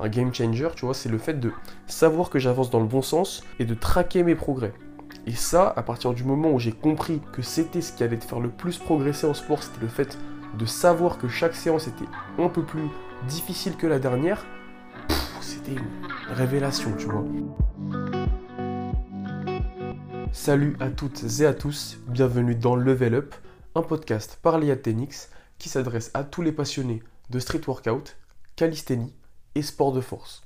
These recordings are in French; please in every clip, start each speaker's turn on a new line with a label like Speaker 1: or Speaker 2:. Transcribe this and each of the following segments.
Speaker 1: un game changer, tu vois, c'est le fait de savoir que j'avance dans le bon sens et de traquer mes progrès. Et ça, à partir du moment où j'ai compris que c'était ce qui allait te faire le plus progresser en sport, c'était le fait de savoir que chaque séance était un peu plus difficile que la dernière, c'était une révélation, tu vois. Salut à toutes et à tous, bienvenue dans Level Up, un podcast par Tenix qui s'adresse à tous les passionnés de street workout, calisthénie et sport de force.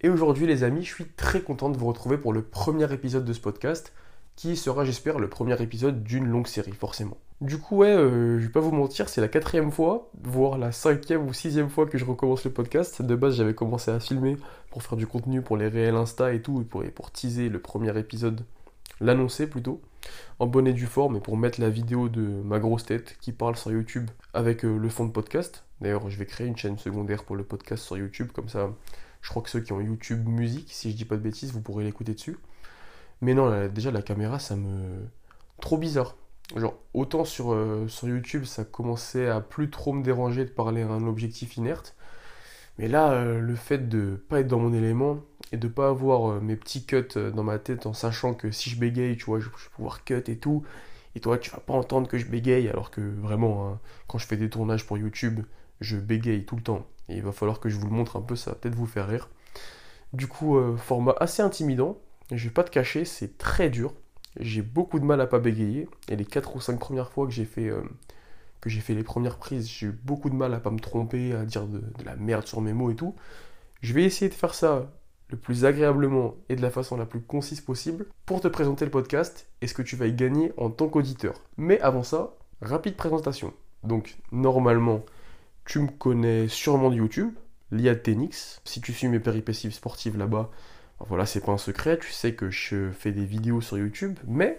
Speaker 1: Et aujourd'hui les amis, je suis très content de vous retrouver pour le premier épisode de ce podcast qui sera j'espère le premier épisode d'une longue série forcément. Du coup ouais, euh, je vais pas vous mentir, c'est la quatrième fois, voire la cinquième ou sixième fois que je recommence le podcast. De base j'avais commencé à filmer pour faire du contenu pour les réels Insta et tout, et pour, teaser le premier épisode, l'annoncer plutôt, en bonne et due forme, et pour mettre la vidéo de ma grosse tête qui parle sur YouTube avec euh, le fond de podcast. D'ailleurs je vais créer une chaîne secondaire pour le podcast sur YouTube, comme ça je crois que ceux qui ont YouTube musique, si je dis pas de bêtises, vous pourrez l'écouter dessus. Mais non, déjà la caméra, ça me. Trop bizarre. Genre, autant sur, euh, YouTube, ça commençait à plus trop me déranger de parler à un objectif inerte. Mais là, euh, le fait de pas être dans mon élément et de pas avoir euh, mes petits cuts dans ma tête en sachant que si je bégaye, tu vois, je, vais pouvoir cut et tout. Et toi, tu vas pas entendre que je bégaye alors que vraiment, hein, quand je fais des tournages pour YouTube, je bégaye tout le temps. Et il va falloir que je vous le montre un peu, ça va peut-être vous faire rire. Du coup, format assez intimidant, je vais pas te cacher, c'est très dur. J'ai beaucoup de mal à pas bégayer. Et les 4 ou 5 premières fois que j'ai fait, euh, que j'ai fait les premières prises, j'ai eu beaucoup de mal à pas me tromper, à dire de, la merde sur mes mots et tout. Je vais essayer de faire ça le plus agréablement et de la façon la plus concise possible pour te présenter le podcast et ce que tu vas y gagner en tant qu'auditeur. Mais avant ça, rapide présentation. Donc normalement, tu me connais sûrement de YouTube, l'IA Tenix. Si tu suis mes péripéties sportives là-bas, voilà, c'est pas un secret, tu sais que je fais des vidéos sur YouTube, mais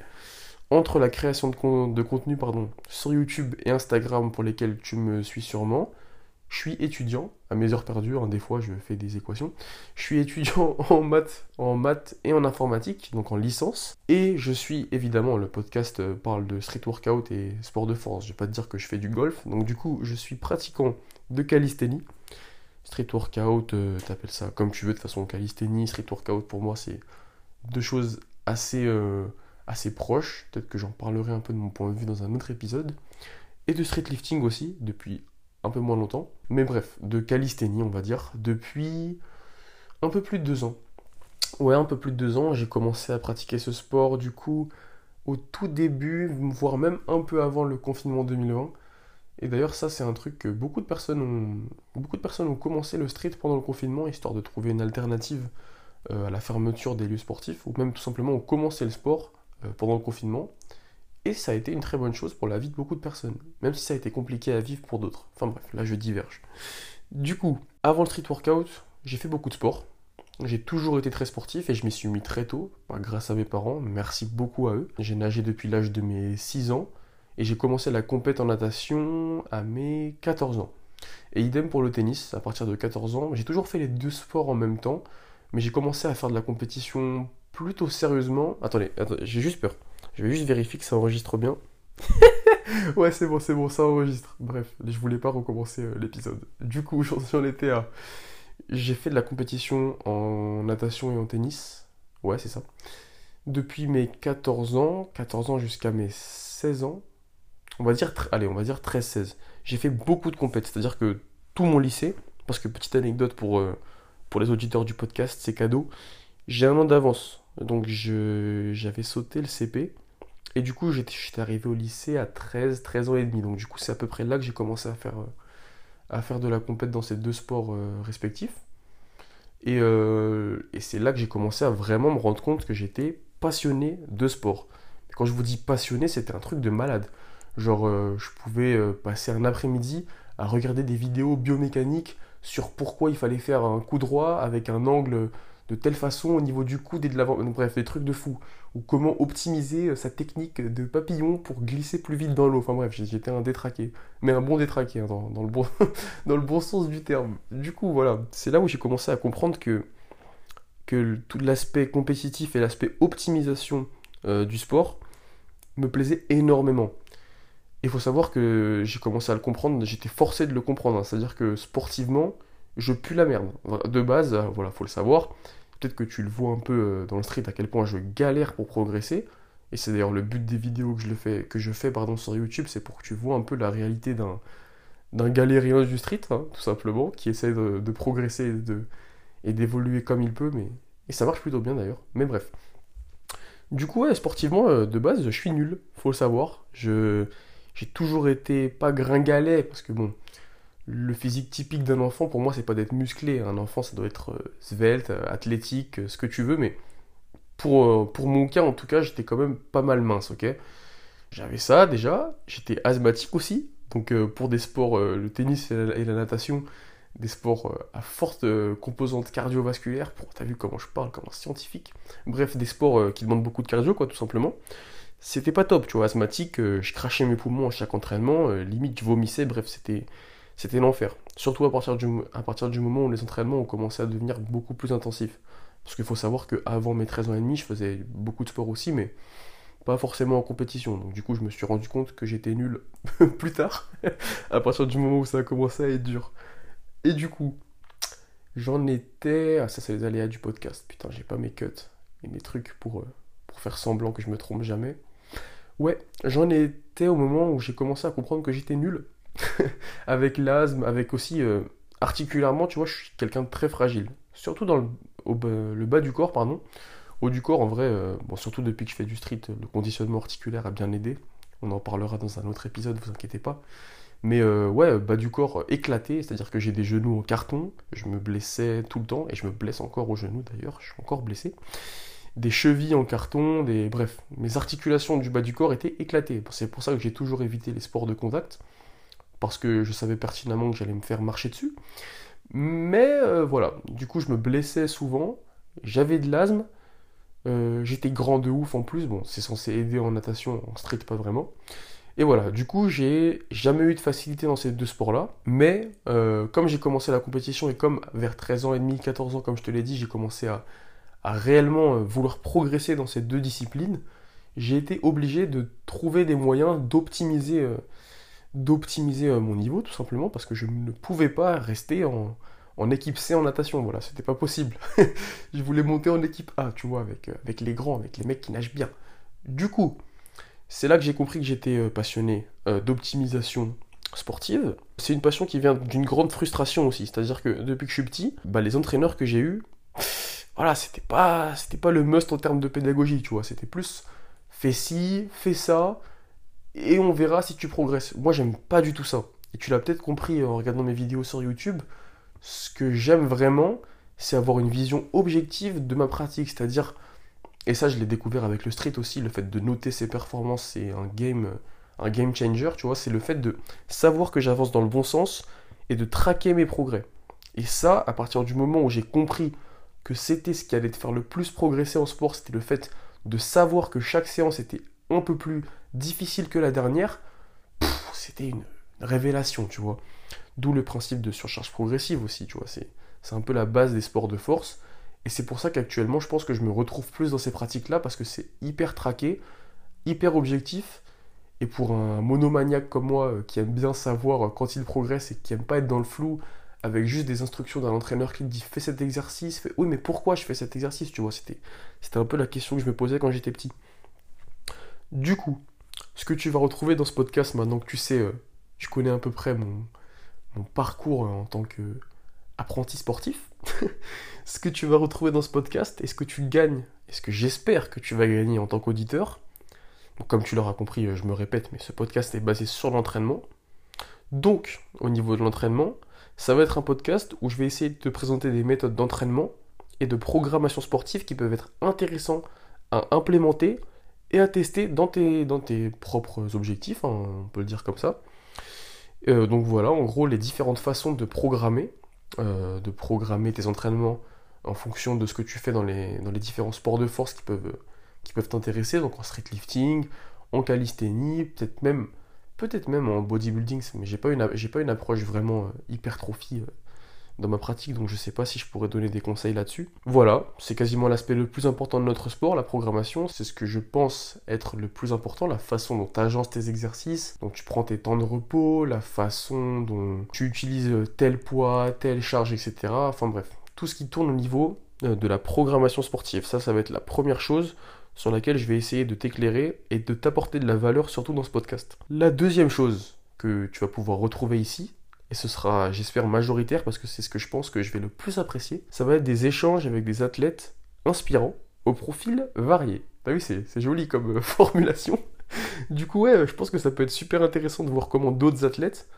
Speaker 1: entre la création de, contenu sur YouTube et Instagram pour lesquels tu me suis sûrement, je suis étudiant à mes heures perdues, hein, des fois je fais des équations. Je suis étudiant en maths, en maths et en informatique, donc en licence. Et je suis évidemment, le podcast parle de street workout et sport de force. Je vais pas te dire que je fais du golf, donc du coup je suis pratiquant de calisthénie. Street workout, euh, t'appelles ça comme tu veux, de façon calisthénie, street workout, pour moi, c'est deux choses assez, euh, assez proches. Peut-être que j'en parlerai un peu de mon point de vue dans un autre épisode. Et de street lifting aussi, depuis un peu moins longtemps. Mais bref, de calisthénie, on va dire, depuis un peu plus de deux ans. Ouais, un peu plus de deux ans, j'ai commencé à pratiquer ce sport, du coup, au tout début, voire même un peu avant le confinement 2020. Et d'ailleurs, ça, c'est un truc que beaucoup de personnes ont, beaucoup de personnes ont commencé le street pendant le confinement, histoire de trouver une alternative euh, à la fermeture des lieux sportifs, ou même tout simplement ont commencé le sport euh, pendant le confinement. Et ça a été une très bonne chose pour la vie de beaucoup de personnes, même si ça a été compliqué à vivre pour d'autres. Enfin bref, là je diverge. Du coup, avant le street workout, j'ai fait beaucoup de sport. J'ai toujours été très sportif et je m'y suis mis très tôt, bah, grâce à mes parents. Merci beaucoup à eux. J'ai nagé depuis l'âge de mes 6 ans et j'ai commencé la compète en natation à mes 14 ans. Et idem pour le tennis, à partir de 14 ans. J'ai toujours fait les deux sports en même temps, mais j'ai commencé à faire de la compétition plutôt sérieusement. Attendez, j'ai juste peur. Je vais juste vérifier que ça enregistre bien. ouais, c'est bon, c'est bon, ça enregistre. Bref, je voulais pas recommencer euh, l'épisode. Du coup, j'en étais à. J'ai fait de la compétition en natation et en tennis. Ouais, c'est ça. Depuis mes 14 ans, 14 ans jusqu'à mes 16 ans, on va dire, allez, on va dire 13-16. J'ai fait beaucoup de compètes, c'est-à-dire que tout mon lycée, parce que petite anecdote pour, euh, pour les auditeurs du podcast, c'est cadeau, j'ai un an d'avance. Donc j'avais sauté le CP, et du coup j'étais arrivé au lycée à 13, 13 ans et demi. Donc du coup c'est à peu près là que j'ai commencé à faire, euh, à faire de la compète dans ces deux sports euh, respectifs. Et, et c'est là que j'ai commencé à vraiment me rendre compte que j'étais passionné de sport. Quand je vous dis passionné, c'était un truc de malade. Genre, euh, je pouvais euh, passer un après-midi à regarder des vidéos biomécaniques sur pourquoi il fallait faire un coup droit avec un angle de telle façon au niveau du coude et de l'avant. Bref, des trucs de fou. Ou comment optimiser euh, sa technique de papillon pour glisser plus vite dans l'eau. Enfin bref, j'étais un détraqué. Mais un bon détraqué, hein, dans, le bon, dans le bon sens du terme. Du coup, voilà, c'est là où j'ai commencé à comprendre que, que tout l'aspect compétitif et l'aspect optimisation du sport me plaisait énormément. Il faut savoir que j'ai commencé à le comprendre, j'étais forcé de le comprendre. C'est-à-dire que sportivement, je pue la merde. De base, euh, voilà, faut le savoir. Peut-être que tu le vois un peu euh, dans le street à quel point je galère pour progresser. Et c'est d'ailleurs le but des vidéos que je, fais, que je fais pardon, sur YouTube, c'est pour que tu vois un peu la réalité d'un, galérien du street, hein, tout simplement, qui essaie de, progresser et, d'évoluer comme il peut. Mais, et ça marche plutôt bien d'ailleurs. Mais bref. Du coup, ouais, sportivement, euh, de base, je suis nul, faut le savoir. J'ai toujours été pas gringalet, parce que bon, le physique typique d'un enfant, pour moi, c'est pas d'être musclé. Un enfant, ça doit être euh, svelte, euh, athlétique, ce que tu veux, mais pour, pour mon cas, en tout cas, j'étais quand même pas mal mince, ok? J'avais ça déjà, j'étais asthmatique aussi, donc pour des sports, le tennis et la natation, des sports euh, à forte euh, composante cardiovasculaire, pour, t'as vu comment je parle, comme un scientifique, bref, des sports euh, qui demandent beaucoup de cardio, quoi, tout simplement. C'était pas top, tu vois, asthmatique, je crachais mes poumons à chaque entraînement, limite je vomissais, bref, c'était, c'était l'enfer. Surtout à partir, du, moment où les entraînements ont commencé à devenir beaucoup plus intensifs. Parce qu'il faut savoir qu'avant mes 13 ans et demi, je faisais beaucoup de sport aussi, mais pas forcément en compétition. Donc du coup, je me suis rendu compte que j'étais nul plus tard, à partir du moment où ça a commencé à être dur. Et du coup, j'en étais. Ah, ça, c'est les aléas du podcast. Putain, j'ai pas mes cuts et mes trucs pour, euh, pour faire semblant que je me trompe jamais. Ouais, j'en étais au moment où j'ai commencé à comprendre que j'étais nul. avec l'asthme, avec aussi euh, articulairement, tu vois, je suis quelqu'un de très fragile. Surtout dans le, bas du corps, pardon. Haut du corps, en vrai, euh, surtout depuis que je fais du street, le conditionnement articulaire a bien aidé. On en parlera dans un autre épisode, vous inquiétez pas. Mais euh, ouais, bas du corps éclaté, c'est-à-dire que j'ai des genoux en carton, je me blessais tout le temps, et je me blesse encore aux genoux d'ailleurs, je suis encore blessé. Des chevilles en carton, des. Bref, mes articulations du bas du corps étaient éclatées. C'est pour ça que j'ai toujours évité les sports de contact, parce que je savais pertinemment que j'allais me faire marcher dessus. Mais euh, voilà, du coup je me blessais souvent, j'avais de l'asthme, euh, j'étais grand de ouf en plus, bon c'est censé aider en natation, en street pas vraiment. Et voilà, du coup, j'ai jamais eu de facilité dans ces deux sports-là. Mais euh, comme j'ai commencé la compétition et comme vers 13 ans et demi, 14 ans, comme je te l'ai dit, j'ai commencé à, réellement vouloir progresser dans ces deux disciplines, j'ai été obligé de trouver des moyens d'optimiser d'optimiser mon niveau, tout simplement, parce que je ne pouvais pas rester en, équipe C en natation. Voilà, c'était pas possible. je voulais monter en équipe A, tu vois, avec, avec les grands, avec les mecs qui nagent bien. Du coup, c'est là que j'ai compris que j'étais euh, passionné euh, d'optimisation sportive. C'est une passion qui vient d'une grande frustration aussi. C'est-à-dire que depuis que je suis petit, bah, les entraîneurs que j'ai eus, voilà, c'était pas, c'était pas le must en termes de pédagogie, tu vois. C'était plus fais ci, fais ça, et on verra si tu progresses. Moi, j'aime pas du tout ça. Et tu l'as peut-être compris en regardant mes vidéos sur YouTube. Ce que j'aime vraiment, c'est avoir une vision objective de ma pratique. C'est-à-dire, et ça, je l'ai découvert avec le street aussi, le fait de noter ses performances, c'est un game, un game changer, tu vois, c'est le fait de savoir que j'avance dans le bon sens et de traquer mes progrès. Et ça, à partir du moment où j'ai compris que c'était ce qui allait te faire le plus progresser en sport, c'était le fait de savoir que chaque séance était un peu plus difficile que la dernière, c'était une révélation, tu vois. D'où le principe de surcharge progressive aussi, tu vois. C'est un peu la base des sports de force. Et c'est pour ça qu'actuellement, je pense que je me retrouve plus dans ces pratiques-là parce que c'est hyper traqué, hyper objectif. Et pour un monomaniaque comme moi euh, qui aime bien savoir euh, quand il progresse et qui aime pas être dans le flou avec juste des instructions d'un entraîneur qui dit fais cet exercice, fais oui mais pourquoi je fais cet exercice, tu vois, c'était c'était un peu la question que je me posais quand j'étais petit. Du coup, ce que tu vas retrouver dans ce podcast maintenant que tu sais, euh, tu connais à peu près mon, parcours en tant que apprenti sportif, ce que tu vas retrouver dans ce podcast est ce que tu gagnes, et ce que j'espère que tu vas gagner en tant qu'auditeur? Comme tu l'auras compris, je me répète, mais ce podcast est basé sur l'entraînement. Donc, au niveau de l'entraînement, ça va être un podcast où je vais essayer de te présenter des méthodes d'entraînement et de programmation sportive qui peuvent être intéressants à implémenter et à tester dans tes, propres objectifs, hein, on peut le dire comme ça. Euh, donc voilà, en gros, les différentes façons de programmer, euh, de programmer tes entraînements en fonction de ce que tu fais dans les, différents sports de force qui peuvent, qui peuvent t'intéresser, donc en streetlifting, en calisthénie, peut-être même, même en bodybuilding, mais j'ai pas une, j'ai pas une approche vraiment euh, hypertrophie, dans ma pratique, donc je sais pas si je pourrais donner des conseils là-dessus. Voilà, c'est quasiment l'aspect le plus important de notre sport, la programmation. C'est ce que je pense être le plus important, la façon dont tu agences tes exercices, dont tu prends tes temps de repos, la façon dont tu utilises tel poids, telle charge, etc. Enfin bref, tout ce qui tourne au niveau euh, de la programmation sportive. Ça, ça va être la première chose sur laquelle je vais essayer de t'éclairer et de t'apporter de la valeur, surtout dans ce podcast. La deuxième chose que tu vas pouvoir retrouver ici, et ce sera, j'espère, majoritaire parce que c'est ce que je pense que je vais le plus apprécier, ça va être des échanges avec des athlètes inspirants au profil varié. T'as vu, c'est joli comme euh, formulation. du coup, ouais, je pense que ça peut être super intéressant de voir comment d'autres athlètes,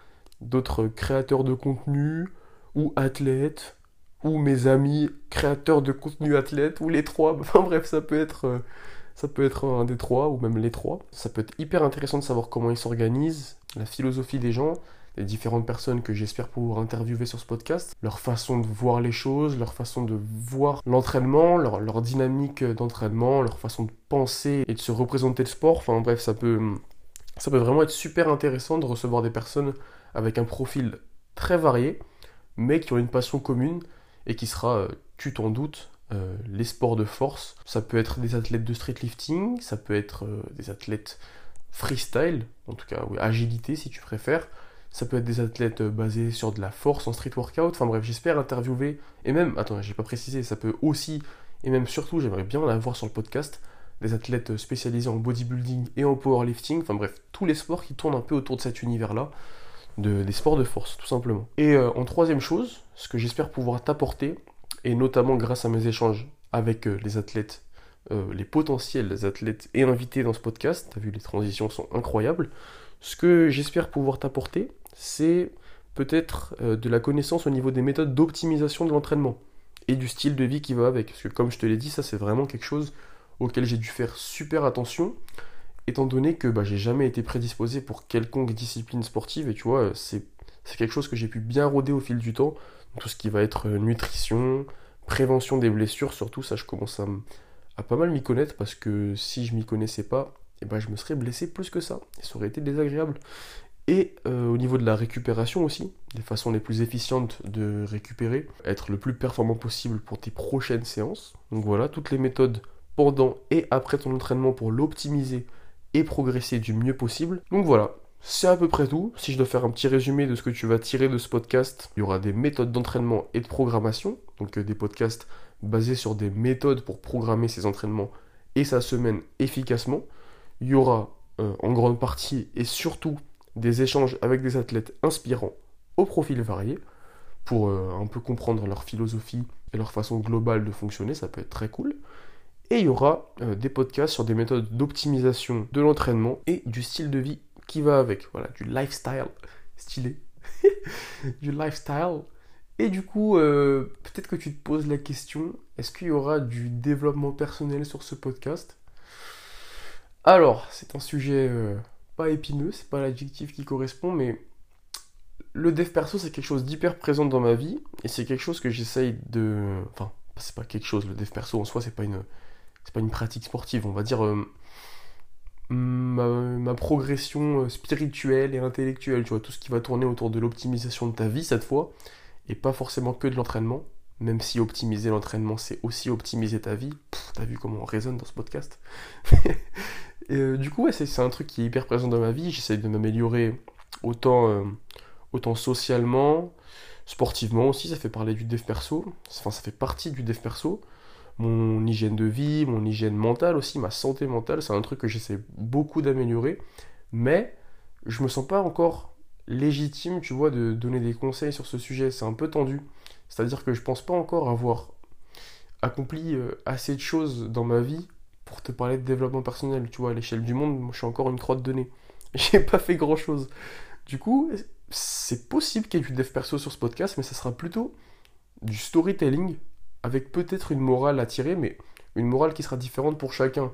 Speaker 1: d'autres créateurs de contenu ou athlètes, ou mes amis créateurs de contenu athlètes, ou les trois, enfin bref, ça peut être... Euh, ça peut être un des trois, ou même les trois. Ça peut être hyper intéressant de savoir comment ils s'organisent, la philosophie des gens, les différentes personnes que j'espère pouvoir interviewer sur ce podcast, leur façon de voir les choses, leur façon de voir l'entraînement, leur, dynamique d'entraînement, leur façon de penser et de se représenter le sport. Enfin bref, ça peut, ça peut vraiment être super intéressant de recevoir des personnes avec un profil très varié, mais qui ont une passion commune et qui sera, euh, tu t'en doutes, euh, les sports de force. Ça peut être des athlètes de street lifting, ça peut être euh, des athlètes freestyle, en tout cas agilité si tu préfères. Ça peut être des athlètes euh, basés sur de la force en street workout. Enfin bref, j'espère interviewer. Et même, attends, j'ai pas précisé, ça peut aussi, et même surtout, j'aimerais bien l'avoir sur le podcast, des athlètes spécialisés en bodybuilding et en powerlifting. Enfin bref, tous les sports qui tournent un peu autour de cet univers-là. De, des sports de force, tout simplement. Et en troisième chose, ce que j'espère pouvoir t'apporter, et notamment grâce à mes échanges avec euh, les athlètes, euh, les potentiels athlètes et invités dans ce podcast, tu as vu les transitions sont incroyables, ce que j'espère pouvoir t'apporter, c'est peut-être euh, de la connaissance au niveau des méthodes d'optimisation de l'entraînement et du style de vie qui va avec. Parce que comme je te l'ai dit, ça c'est vraiment quelque chose auquel j'ai dû faire super attention, étant donné que bah, j'ai jamais été prédisposé pour quelconque discipline sportive, et tu vois, c'est quelque chose que j'ai pu bien rôder au fil du temps, tout ce qui va être euh, nutrition, prévention des blessures, surtout ça je commence à, pas mal m'y connaître parce que si je m'y connaissais pas, eh ben, je me serais blessé plus que ça, et ça aurait été désagréable. Et euh, au niveau de la récupération aussi, des façons les plus efficientes de récupérer, être le plus performant possible pour tes prochaines séances. Donc voilà, toutes les méthodes pendant et après ton entraînement pour l'optimiser et progresser du mieux possible. Donc voilà, c'est à peu près tout. Si je dois faire un petit résumé de ce que tu vas tirer de ce podcast, il y aura des méthodes d'entraînement et de programmation, donc euh, des podcasts basés sur des méthodes pour programmer ses entraînements et sa semaine efficacement. Il y aura euh, en grande partie et surtout des échanges avec des athlètes inspirants au profil varié pour euh, un peu comprendre leur philosophie et leur façon globale de fonctionner, ça peut être très cool. Et il y aura des podcasts sur des méthodes d'optimisation de l'entraînement et du style de vie qui va avec. Voilà, du lifestyle stylé. du lifestyle. Et du coup, euh, peut-être que tu te poses la question, est-ce qu'il y aura du développement personnel sur ce podcast? Alors, c'est un sujet euh, pas épineux, c'est pas l'adjectif qui correspond, mais le dev perso, c'est quelque chose d'hyper présent dans ma vie, et c'est quelque chose que j'essaye de... Enfin, c'est pas quelque chose, le dev perso en soi, c'est pas une... C'est pas une pratique sportive, on va dire... Euh, ma, progression euh, spirituelle et intellectuelle, tu vois, tout ce qui va tourner autour de l'optimisation de ta vie cette fois, et pas forcément que de l'entraînement, même si optimiser l'entraînement c'est aussi optimiser ta vie, t'as vu comment on résonne dans ce podcast? euh, Du coup, c'est un truc qui est hyper présent dans ma vie, j'essaie de m'améliorer autant, euh, autant socialement, sportivement aussi, ça fait parler du dev perso, enfin ça fait partie du dev perso, mon hygiène de vie, mon hygiène mentale aussi, ma santé mentale, c'est un truc que j'essaie beaucoup d'améliorer, mais je me sens pas encore légitime, tu vois, de donner des conseils sur ce sujet, c'est un peu tendu. C'est-à-dire que je pense pas encore avoir accompli euh, assez de choses dans ma vie pour te parler de développement personnel, tu vois, à l'échelle du monde, moi je suis encore une crotte de nez. J'ai pas fait grand chose. Du coup, c'est possible qu'il y ait du dev perso sur ce podcast, mais ça sera plutôt du storytelling avec peut-être une morale à tirer, mais une morale qui sera différente pour chacun.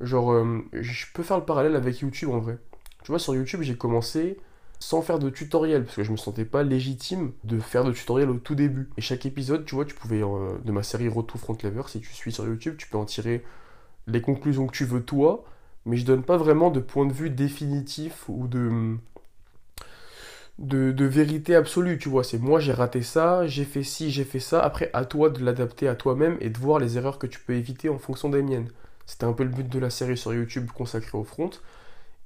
Speaker 1: Genre, euh, je peux faire le parallèle avec YouTube en vrai. Tu vois, sur YouTube, j'ai commencé sans faire de tutoriel, parce que je me sentais pas légitime de faire de tutoriel au tout début. Et chaque épisode, tu vois, tu pouvais, euh, de ma série to Front Lever, si tu suis sur YouTube, tu peux en tirer les conclusions que tu veux toi, mais je donne pas vraiment de point de vue définitif ou de de, vérité absolue, tu vois. C'est moi, j'ai raté ça, j'ai fait ci, j'ai fait ça. Après, à toi de l'adapter à toi-même et de voir les erreurs que tu peux éviter en fonction des miennes. C'était un peu le but de la série sur YouTube consacrée au front.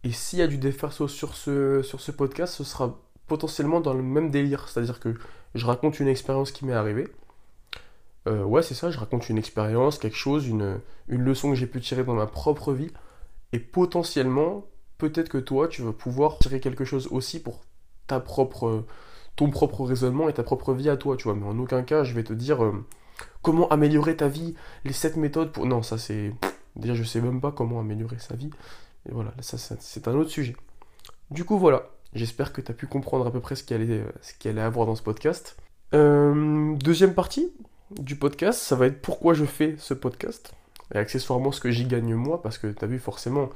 Speaker 1: Et s'il y a du déferso sur ce, sur ce podcast, ce sera potentiellement dans le même délire. C'est-à-dire que je raconte une expérience qui m'est arrivée. Euh, ouais, c'est ça, je raconte une expérience, quelque chose, une, une leçon que j'ai pu tirer dans ma propre vie. Et potentiellement, peut-être que toi, tu vas pouvoir tirer quelque chose aussi pour ta propre, ton propre raisonnement et ta propre vie à toi, tu vois. Mais en aucun cas, je vais te dire euh, comment améliorer ta vie, les 7 méthodes pour... Non, ça c'est... Déjà, je sais même pas comment améliorer sa vie. Et voilà, ça, c'est un autre sujet. Du coup, voilà. J'espère que tu as pu comprendre à peu près ce qu'il allait, ce allait avoir dans ce podcast. Euh, deuxième partie du podcast, ça va être pourquoi je fais ce podcast. Et accessoirement ce que j'y gagne moi, parce que tu as vu forcément,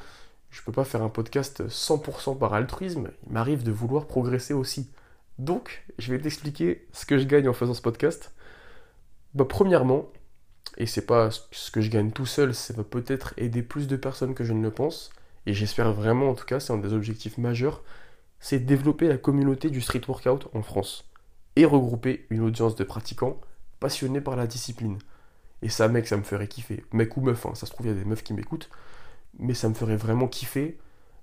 Speaker 1: je peux pas faire un podcast 100% par altruisme, il m'arrive de vouloir progresser aussi. Donc, je vais t'expliquer ce que je gagne en faisant ce podcast. Bah, premièrement, et c'est pas ce que je gagne tout seul, ça va peut-être aider plus de personnes que je ne le pense, et j'espère vraiment en tout cas, c'est un des objectifs majeurs, c'est développer la communauté du street workout en France et regrouper une audience de pratiquants passionnés par la discipline. Et ça, mec, ça me ferait kiffer. Mec ou meuf, hein, ça se trouve, il y a des meufs qui m'écoutent, mais ça me ferait vraiment kiffer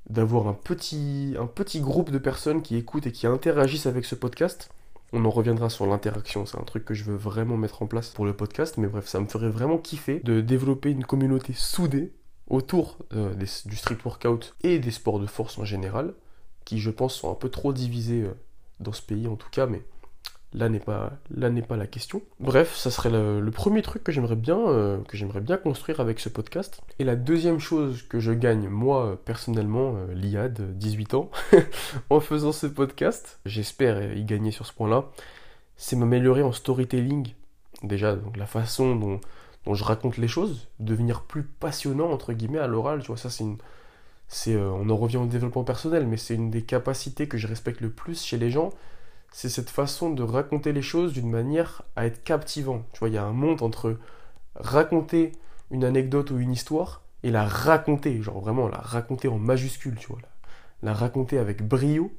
Speaker 1: d'avoir un petit, un petit groupe de personnes qui écoutent et qui interagissent avec ce podcast. On en reviendra sur l'interaction, c'est un truc que je veux vraiment mettre en place pour le podcast, mais bref, ça me ferait vraiment kiffer de développer une communauté soudée autour euh, du street workout et des sports de force en général, qui je pense sont un peu trop divisés euh, dans ce pays en tout cas, mais là n'est pas, là n'est pas la question. Bref, ça serait le, premier truc que j'aimerais bien, euh, que j'aimerais bien construire avec ce podcast. Et la deuxième chose que je gagne moi personnellement, euh, l'IAD, 18 ans, en faisant ce podcast, j'espère y gagner sur ce point-là, c'est m'améliorer en storytelling. Déjà, donc la façon dont, je raconte les choses, devenir plus passionnant entre guillemets à l'oral, tu vois, ça c'est c'est, euh, on en revient au développement personnel, mais c'est une des capacités que je respecte le plus chez les gens. C'est cette façon de raconter les choses d'une manière à être captivant. Tu vois, il y a un monde entre raconter une anecdote ou une histoire et la raconter, genre vraiment la raconter en majuscule, tu vois, la, raconter avec brio.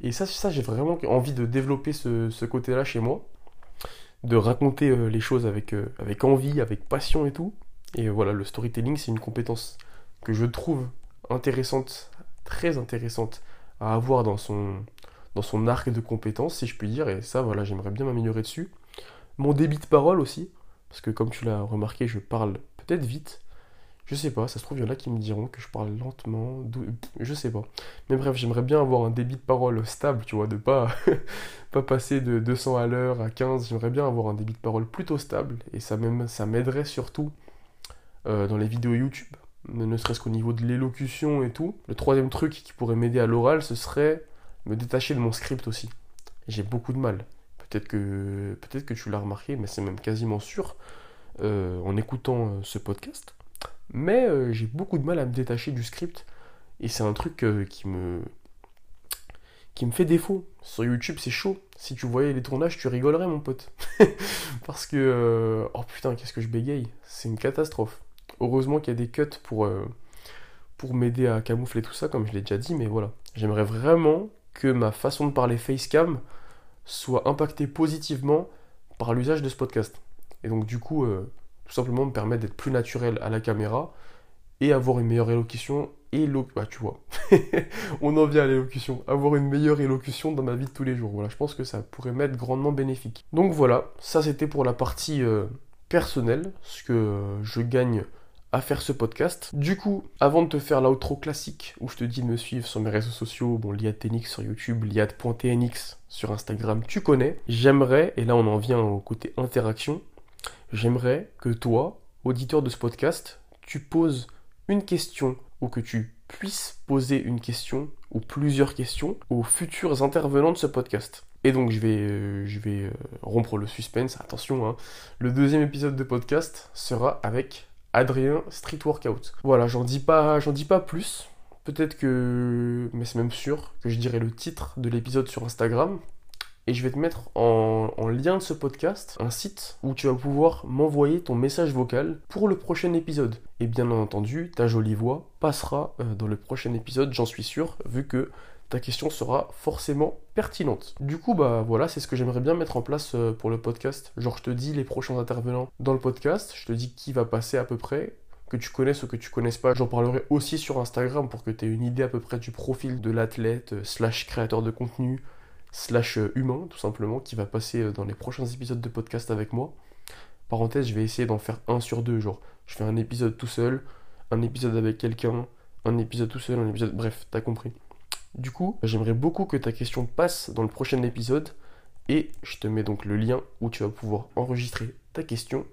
Speaker 1: Et ça, ça j'ai vraiment envie de développer ce, côté-là chez moi, de raconter euh, les choses avec, euh, avec envie, avec passion et tout. Et voilà, le storytelling, c'est une compétence que je trouve intéressante, très intéressante à avoir dans son, dans son arc de compétences, si je puis dire, et ça, voilà, j'aimerais bien m'améliorer dessus. Mon débit de parole aussi, parce que comme tu l'as remarqué, je parle peut-être vite. Je sais pas, ça se trouve, il y en a qui me diront que je parle lentement, je sais pas. Mais bref, j'aimerais bien avoir un débit de parole stable, tu vois, de pas, pas passer de 200 à l'heure à 15. J'aimerais bien avoir un débit de parole plutôt stable, et ça m'aiderait surtout euh, dans les vidéos YouTube ne serait-ce qu'au niveau de l'élocution et tout. Le troisième truc qui pourrait m'aider à l'oral, ce serait me détacher de mon script aussi. J'ai beaucoup de mal. Peut-être que, tu l'as remarqué, mais c'est même quasiment sûr euh, en écoutant euh, ce podcast. Mais euh, j'ai beaucoup de mal à me détacher du script. Et c'est un truc qui me qui me fait défaut. Sur YouTube, c'est chaud. Si tu voyais les tournages, tu rigolerais, mon pote. Parce que. oh putain, qu'est-ce que je bégaye. C'est une catastrophe. Heureusement qu'il y a des cuts pour, pour m'aider à camoufler tout ça, comme je l'ai déjà dit, mais voilà. J'aimerais vraiment que ma façon de parler facecam soit impactée positivement par l'usage de ce podcast. Et donc du coup, euh, tout simplement me permettre d'être plus naturel à la caméra et avoir une meilleure élocution bah tu vois, on en vient à l'élocution, avoir une meilleure élocution dans ma vie de tous les jours. Voilà, je pense que ça pourrait m'être grandement bénéfique. Donc voilà, ça c'était pour la partie euh, personnelle, ce que je gagne à faire ce podcast. Du coup, avant de te faire l'outro classique où je te dis de me suivre sur mes réseaux sociaux, bon, liad.tnx sur YouTube, liad.tnx sur Instagram, tu connais, j'aimerais, et là on en vient au côté interaction, j'aimerais que toi, auditeur de ce podcast, tu poses une question ou que tu puisses poser une question ou plusieurs questions aux futurs intervenants de ce podcast. Et donc je vais, euh, je vais euh, rompre le suspense, attention, hein. le deuxième épisode de podcast sera avec Adrien Street Workout. Voilà, j'en dis pas, j'en dis pas plus. Peut-être que, mais c'est même sûr, que je dirai le titre de l'épisode sur Instagram. Et je vais te mettre en, lien de ce podcast un site où tu vas pouvoir m'envoyer ton message vocal pour le prochain épisode. Et bien entendu, ta jolie voix passera euh, dans le prochain épisode, j'en suis sûr, vu que ta question sera forcément pertinente. Du coup, bah voilà, c'est ce que j'aimerais bien mettre en place euh, pour le podcast. Genre, je te dis les prochains intervenants dans le podcast, je te dis qui va passer à peu près, que tu connaisses ou que tu connaisses pas. J'en parlerai aussi sur Instagram pour que tu aies une idée à peu près du profil de l'athlète, euh, slash créateur de contenu, slash euh, humain, tout simplement, qui va passer dans les prochains épisodes de podcast avec moi. Parenthèse, je vais essayer d'en faire un sur deux, genre, je fais un épisode tout seul, un épisode avec quelqu'un, un épisode tout seul, un épisode. Bref, t'as compris. Du coup, j'aimerais beaucoup que ta question passe dans le prochain épisode et je te mets donc le lien où tu vas pouvoir enregistrer ta question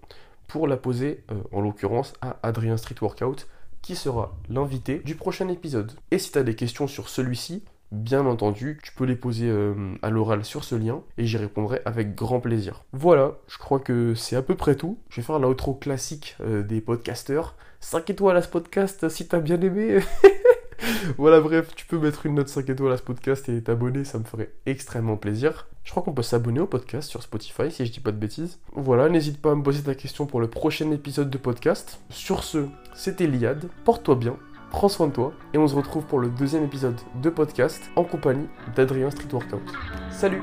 Speaker 1: pour la poser, euh, en l'occurrence, à Adrien Street Workout qui sera l'invité du prochain épisode. Et si tu as des questions sur celui-ci, bien entendu, tu peux les poser euh, à l'oral sur ce lien et j'y répondrai avec grand plaisir. Voilà, je crois que c'est à peu près tout. Je vais faire l'outro classique euh, des podcasters. 5 étoiles à ce podcast si t'as bien aimé. voilà, bref, tu peux mettre une note 5 étoiles à ce podcast et t'abonner, ça me ferait extrêmement plaisir. Je crois qu'on peut s'abonner au podcast sur Spotify si je dis pas de bêtises. Voilà, n'hésite pas à me poser ta question pour le prochain épisode de podcast. Sur ce, c'était Liad, porte-toi bien prends soin de toi et on se retrouve pour le deuxième épisode de podcast en compagnie d'Adrien Street Workout. Salut